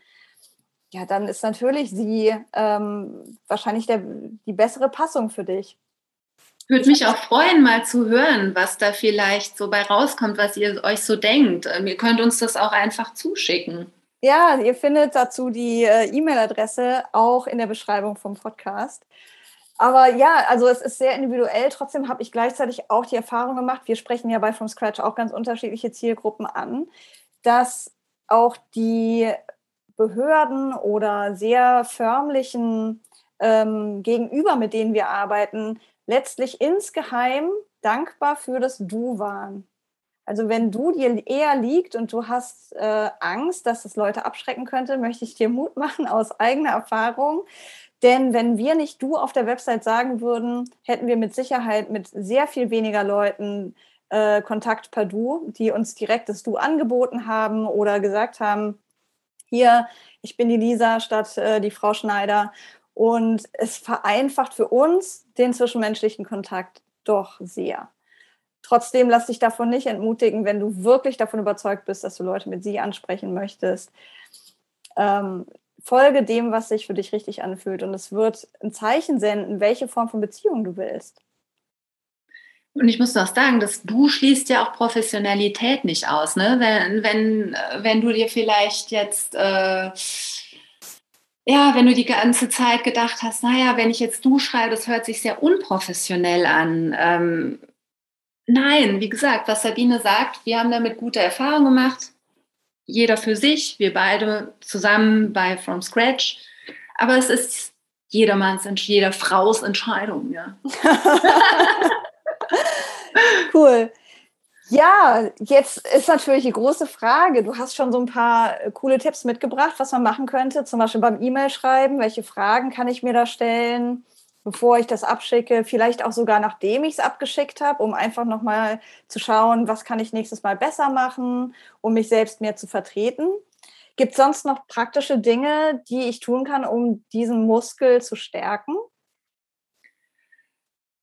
ja, dann ist natürlich sie ähm, wahrscheinlich der, die bessere Passung für dich. Würde mich auch freuen, mal zu hören, was da vielleicht so bei rauskommt, was ihr euch so denkt. Ähm, ihr könnt uns das auch einfach zuschicken. Ja, ihr findet dazu die äh, E-Mail-Adresse auch in der Beschreibung vom Podcast. Aber ja, also es ist sehr individuell. Trotzdem habe ich gleichzeitig auch die Erfahrung gemacht, wir sprechen ja bei From Scratch auch ganz unterschiedliche Zielgruppen an, dass auch die Behörden oder sehr förmlichen ähm, Gegenüber, mit denen wir arbeiten, letztlich insgeheim dankbar für das Du waren. Also wenn du dir eher liegt und du hast äh, Angst, dass es Leute abschrecken könnte, möchte ich dir Mut machen aus eigener Erfahrung. Denn wenn wir nicht du auf der Website sagen würden, hätten wir mit Sicherheit mit sehr viel weniger Leuten äh, Kontakt per Du, die uns direkt das Du angeboten haben oder gesagt haben, hier, ich bin die Lisa statt äh, die Frau Schneider und es vereinfacht für uns den zwischenmenschlichen Kontakt doch sehr. Trotzdem lass dich davon nicht entmutigen, wenn du wirklich davon überzeugt bist, dass du Leute mit sie ansprechen möchtest. Ähm, folge dem, was sich für dich richtig anfühlt. Und es wird ein Zeichen senden, welche Form von Beziehung du willst. Und ich muss noch sagen, dass du schließt ja auch Professionalität nicht aus. Ne? Wenn, wenn, wenn du dir vielleicht jetzt äh, ja, wenn du die ganze Zeit gedacht hast, naja, wenn ich jetzt du schreibe, das hört sich sehr unprofessionell an. Ähm, nein, wie gesagt, was Sabine sagt, wir haben damit gute Erfahrungen gemacht. Jeder für sich, wir beide zusammen bei From Scratch. Aber es ist jedermanns, jeder Fraus Entscheidung, ja. [laughs] cool. Ja, jetzt ist natürlich die große Frage. Du hast schon so ein paar äh, coole Tipps mitgebracht, was man machen könnte, zum Beispiel beim E-Mail schreiben. Welche Fragen kann ich mir da stellen, bevor ich das abschicke? Vielleicht auch sogar nachdem ich es abgeschickt habe, um einfach nochmal zu schauen, was kann ich nächstes Mal besser machen, um mich selbst mehr zu vertreten. Gibt es sonst noch praktische Dinge, die ich tun kann, um diesen Muskel zu stärken?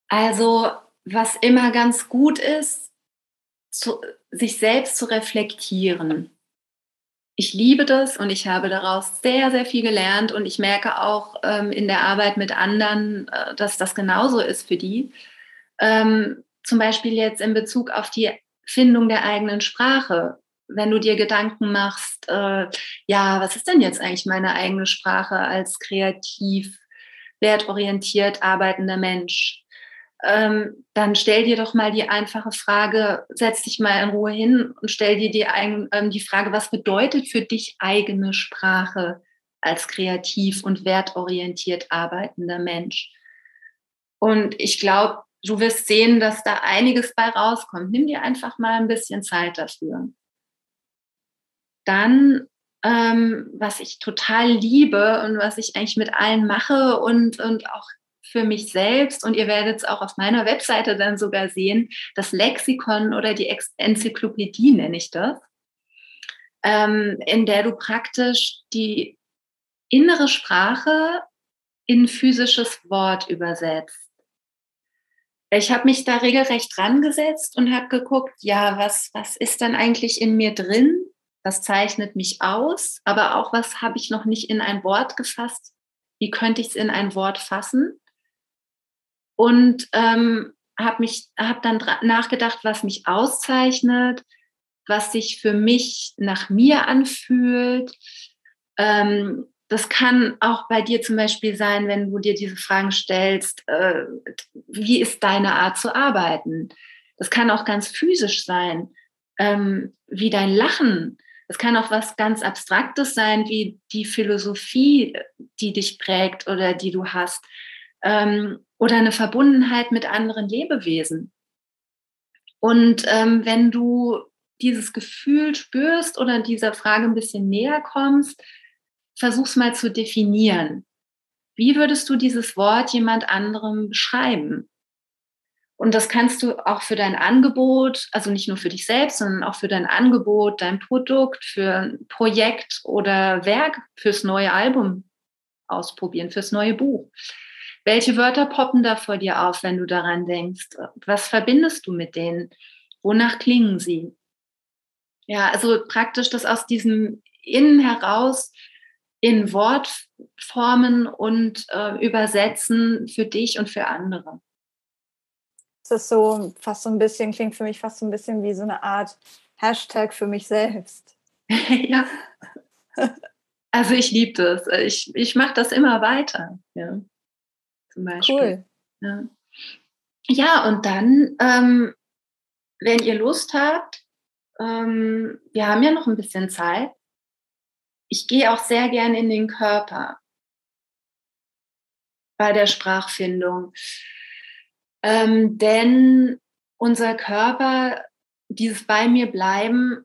Also, was immer ganz gut ist, zu, sich selbst zu reflektieren. Ich liebe das und ich habe daraus sehr, sehr viel gelernt und ich merke auch ähm, in der Arbeit mit anderen, äh, dass das genauso ist für die. Ähm, zum Beispiel jetzt in Bezug auf die Findung der eigenen Sprache. Wenn du dir Gedanken machst, äh, ja, was ist denn jetzt eigentlich meine eigene Sprache als kreativ, wertorientiert arbeitender Mensch? Ähm, dann stell dir doch mal die einfache Frage, setz dich mal in Ruhe hin und stell dir die, ähm, die Frage, was bedeutet für dich eigene Sprache als kreativ und wertorientiert arbeitender Mensch? Und ich glaube, du wirst sehen, dass da einiges bei rauskommt. Nimm dir einfach mal ein bisschen Zeit dafür. Dann, ähm, was ich total liebe und was ich eigentlich mit allen mache und, und auch für mich selbst und ihr werdet es auch auf meiner Webseite dann sogar sehen, das Lexikon oder die Enzyklopädie nenne ich das, ähm, in der du praktisch die innere Sprache in physisches Wort übersetzt. Ich habe mich da regelrecht dran gesetzt und habe geguckt, ja, was, was ist dann eigentlich in mir drin? Was zeichnet mich aus? Aber auch, was habe ich noch nicht in ein Wort gefasst? Wie könnte ich es in ein Wort fassen? Und ähm, habe mich habe dann nachgedacht, was mich auszeichnet, was sich für mich nach mir anfühlt. Ähm, das kann auch bei dir zum Beispiel sein, wenn du dir diese Fragen stellst, äh, wie ist deine Art zu arbeiten? Das kann auch ganz physisch sein, ähm, wie dein Lachen. Es kann auch was ganz Abstraktes sein, wie die Philosophie, die dich prägt oder die du hast. Ähm, oder eine Verbundenheit mit anderen Lebewesen. Und ähm, wenn du dieses Gefühl spürst oder dieser Frage ein bisschen näher kommst, versuch's mal zu definieren. Wie würdest du dieses Wort jemand anderem beschreiben? Und das kannst du auch für dein Angebot, also nicht nur für dich selbst, sondern auch für dein Angebot, dein Produkt, für ein Projekt oder Werk, fürs neue Album ausprobieren, fürs neue Buch. Welche Wörter poppen da vor dir auf, wenn du daran denkst? Was verbindest du mit denen? Wonach klingen sie? Ja, also praktisch das aus diesem Innen heraus in Wortformen und äh, übersetzen für dich und für andere. Das ist so fast so ein bisschen, klingt für mich fast so ein bisschen wie so eine Art Hashtag für mich selbst. [laughs] ja. Also ich liebe das. Ich, ich mache das immer weiter. Ja zum Beispiel. Cool. Ja, ja und dann, ähm, wenn ihr Lust habt, ähm, wir haben ja noch ein bisschen Zeit. Ich gehe auch sehr gern in den Körper bei der Sprachfindung. Ähm, denn unser Körper, dieses bei mir bleiben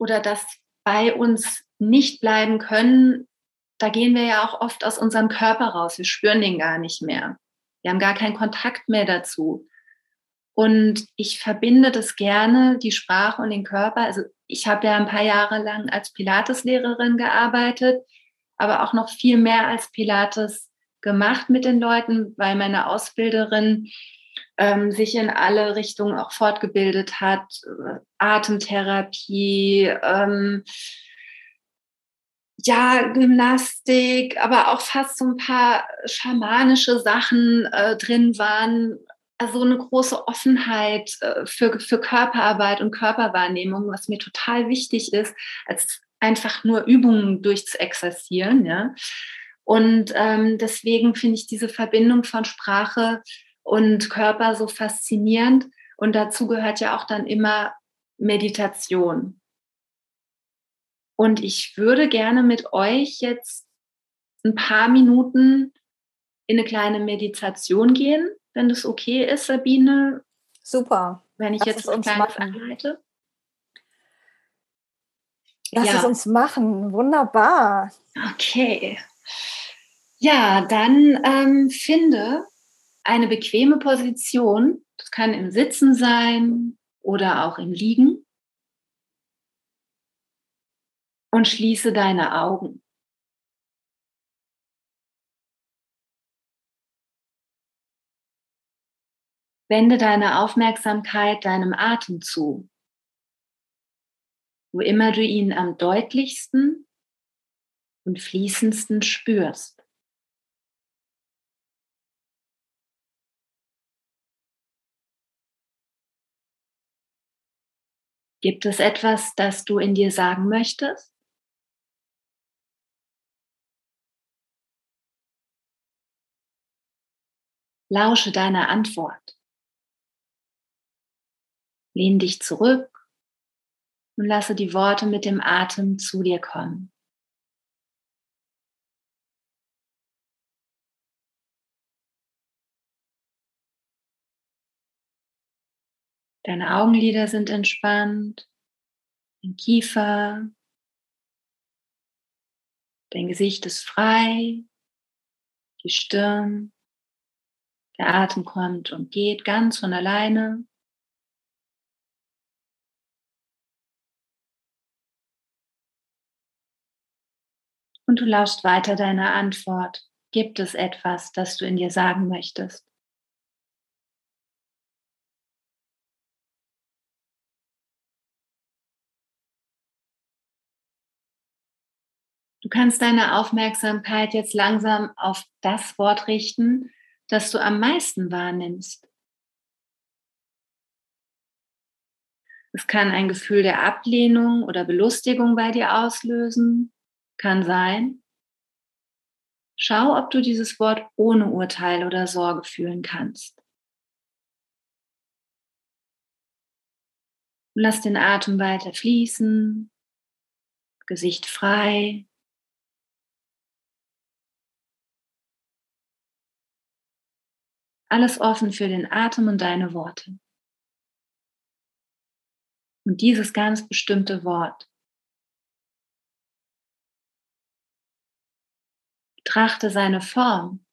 oder das bei uns nicht bleiben können, da gehen wir ja auch oft aus unserem Körper raus. Wir spüren den gar nicht mehr. Wir haben gar keinen Kontakt mehr dazu. Und ich verbinde das gerne, die Sprache und den Körper. Also ich habe ja ein paar Jahre lang als Pilates-Lehrerin gearbeitet, aber auch noch viel mehr als Pilates gemacht mit den Leuten, weil meine Ausbilderin ähm, sich in alle Richtungen auch fortgebildet hat. Atemtherapie, ähm, ja, Gymnastik, aber auch fast so ein paar schamanische Sachen äh, drin waren. Also eine große Offenheit äh, für, für Körperarbeit und Körperwahrnehmung, was mir total wichtig ist, als einfach nur Übungen durchzuexerzieren. Ja? Und ähm, deswegen finde ich diese Verbindung von Sprache und Körper so faszinierend. Und dazu gehört ja auch dann immer Meditation. Und ich würde gerne mit euch jetzt ein paar Minuten in eine kleine Meditation gehen, wenn das okay ist, Sabine. Super. Wenn ich Lass jetzt ein kleines anleite. Lass ja. es uns machen. Wunderbar. Okay. Ja, dann ähm, finde eine bequeme Position. Das kann im Sitzen sein oder auch im Liegen. Und schließe deine Augen. Wende deine Aufmerksamkeit deinem Atem zu, wo immer du ihn am deutlichsten und fließendsten spürst. Gibt es etwas, das du in dir sagen möchtest? Lausche deiner Antwort. Lehn dich zurück und lasse die Worte mit dem Atem zu dir kommen. Deine Augenlider sind entspannt, dein Kiefer, dein Gesicht ist frei, die Stirn, der Atem kommt und geht ganz von alleine. Und du lauschst weiter deiner Antwort. Gibt es etwas, das du in dir sagen möchtest? Du kannst deine Aufmerksamkeit jetzt langsam auf das Wort richten, das du am meisten wahrnimmst. Es kann ein Gefühl der Ablehnung oder Belustigung bei dir auslösen. Kann sein. Schau, ob du dieses Wort ohne Urteil oder Sorge fühlen kannst. lass den Atem weiter fließen, Gesicht frei. Alles offen für den Atem und deine Worte. Und dieses ganz bestimmte Wort Betrachte seine Form,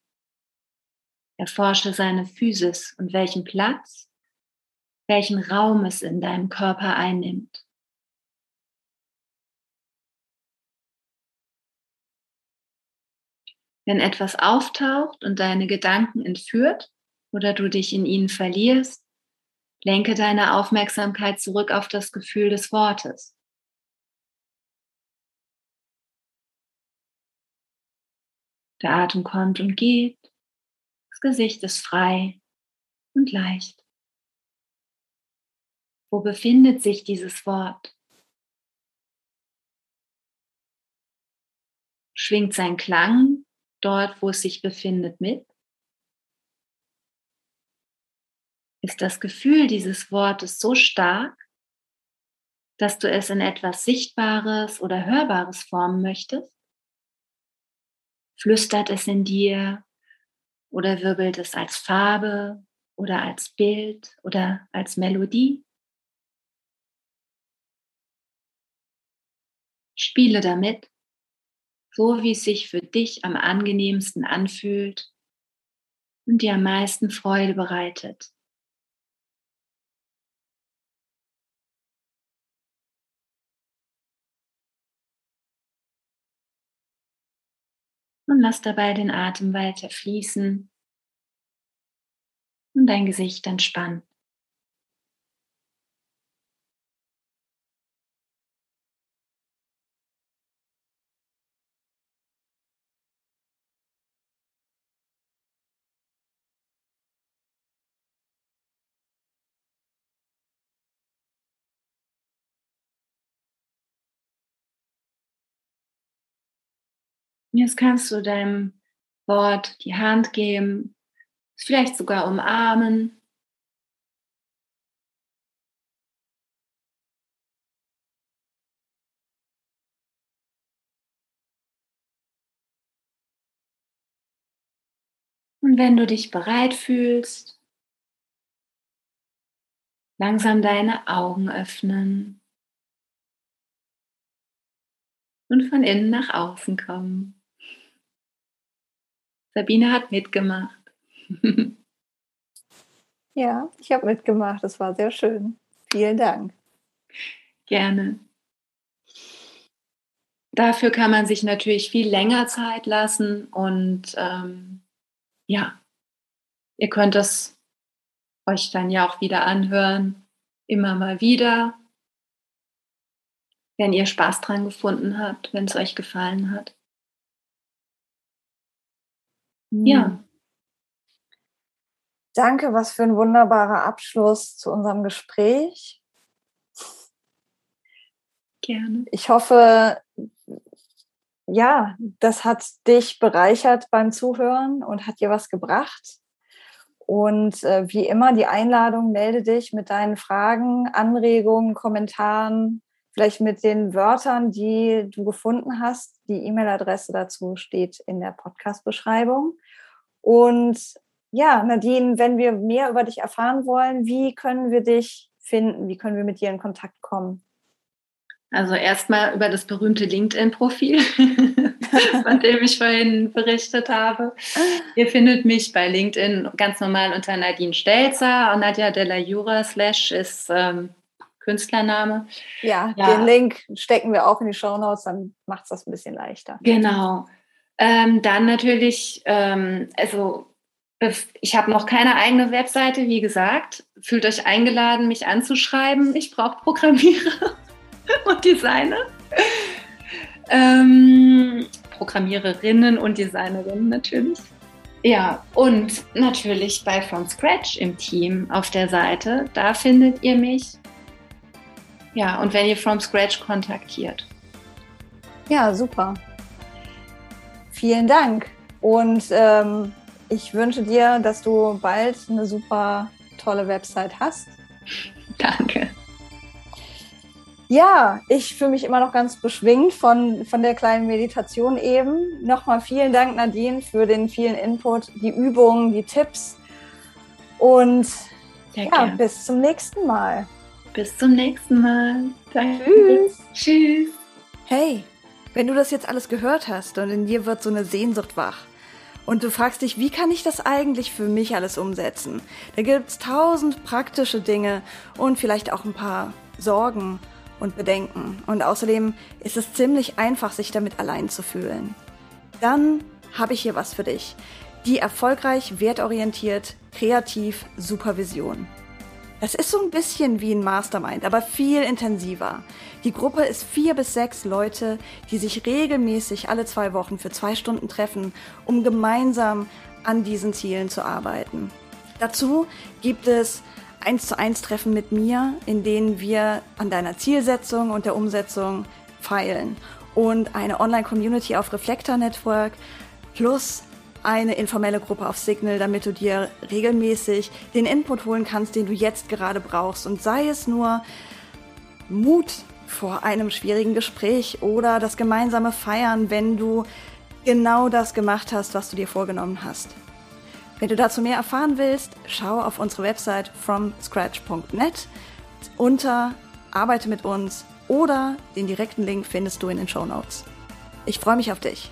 erforsche seine Physis und welchen Platz, welchen Raum es in deinem Körper einnimmt. Wenn etwas auftaucht und deine Gedanken entführt oder du dich in ihnen verlierst, lenke deine Aufmerksamkeit zurück auf das Gefühl des Wortes. Der Atem kommt und geht. Das Gesicht ist frei und leicht. Wo befindet sich dieses Wort? Schwingt sein Klang dort, wo es sich befindet, mit? Ist das Gefühl dieses Wortes so stark, dass du es in etwas Sichtbares oder Hörbares formen möchtest? Flüstert es in dir oder wirbelt es als Farbe oder als Bild oder als Melodie? Spiele damit, so wie es sich für dich am angenehmsten anfühlt und dir am meisten Freude bereitet. Und lass dabei den Atem weiter fließen und dein Gesicht entspannen. Jetzt kannst du deinem Wort die Hand geben, vielleicht sogar umarmen. Und wenn du dich bereit fühlst, langsam deine Augen öffnen und von innen nach außen kommen. Sabine hat mitgemacht. [laughs] ja, ich habe mitgemacht. Es war sehr schön. Vielen Dank. Gerne. Dafür kann man sich natürlich viel länger Zeit lassen und ähm, ja, ihr könnt es euch dann ja auch wieder anhören, immer mal wieder, wenn ihr Spaß dran gefunden habt, wenn es euch gefallen hat. Ja. Danke, was für ein wunderbarer Abschluss zu unserem Gespräch. Gerne. Ich hoffe, ja, das hat dich bereichert beim Zuhören und hat dir was gebracht. Und äh, wie immer die Einladung, melde dich mit deinen Fragen, Anregungen, Kommentaren, vielleicht mit den Wörtern, die du gefunden hast. Die E-Mail-Adresse dazu steht in der Podcast-Beschreibung. Und ja, Nadine, wenn wir mehr über dich erfahren wollen, wie können wir dich finden? Wie können wir mit dir in Kontakt kommen? Also erstmal über das berühmte LinkedIn-Profil, [laughs] von dem ich vorhin berichtet habe. Ihr findet mich bei LinkedIn ganz normal unter Nadine Stelzer und Nadja Della Jura slash ist ähm, Künstlername. Ja, ja, den Link stecken wir auch in die Show Notes, dann macht es das ein bisschen leichter. Genau. Ähm, dann natürlich, ähm, also ich habe noch keine eigene Webseite, wie gesagt. Fühlt euch eingeladen, mich anzuschreiben. Ich brauche Programmierer. [laughs] und Designer. Ähm, Programmiererinnen und Designerinnen natürlich. Ja, und natürlich bei From Scratch im Team auf der Seite. Da findet ihr mich. Ja, und wenn ihr From Scratch kontaktiert. Ja, super. Vielen Dank. Und ähm, ich wünsche dir, dass du bald eine super tolle Website hast. [laughs] Danke. Ja, ich fühle mich immer noch ganz beschwingt von, von der kleinen Meditation eben. Nochmal vielen Dank, Nadine, für den vielen Input, die Übungen, die Tipps. Und Sehr ja, gern. bis zum nächsten Mal. Bis zum nächsten Mal. Danke. Tschüss. Tschüss. Hey, wenn du das jetzt alles gehört hast und in dir wird so eine Sehnsucht wach und du fragst dich, wie kann ich das eigentlich für mich alles umsetzen? Da gibt es tausend praktische Dinge und vielleicht auch ein paar Sorgen und Bedenken. Und außerdem ist es ziemlich einfach, sich damit allein zu fühlen. Dann habe ich hier was für dich. Die erfolgreich, wertorientiert, kreativ Supervision. Das ist so ein bisschen wie ein Mastermind, aber viel intensiver. Die Gruppe ist vier bis sechs Leute, die sich regelmäßig alle zwei Wochen für zwei Stunden treffen, um gemeinsam an diesen Zielen zu arbeiten. Dazu gibt es eins zu eins Treffen mit mir, in denen wir an deiner Zielsetzung und der Umsetzung feilen. Und eine Online-Community auf Reflektor Network plus eine informelle Gruppe auf Signal, damit du dir regelmäßig den Input holen kannst, den du jetzt gerade brauchst. Und sei es nur Mut vor einem schwierigen Gespräch oder das gemeinsame Feiern, wenn du genau das gemacht hast, was du dir vorgenommen hast. Wenn du dazu mehr erfahren willst, schau auf unsere Website fromscratch.net unter Arbeite mit uns oder den direkten Link findest du in den Show Notes. Ich freue mich auf dich.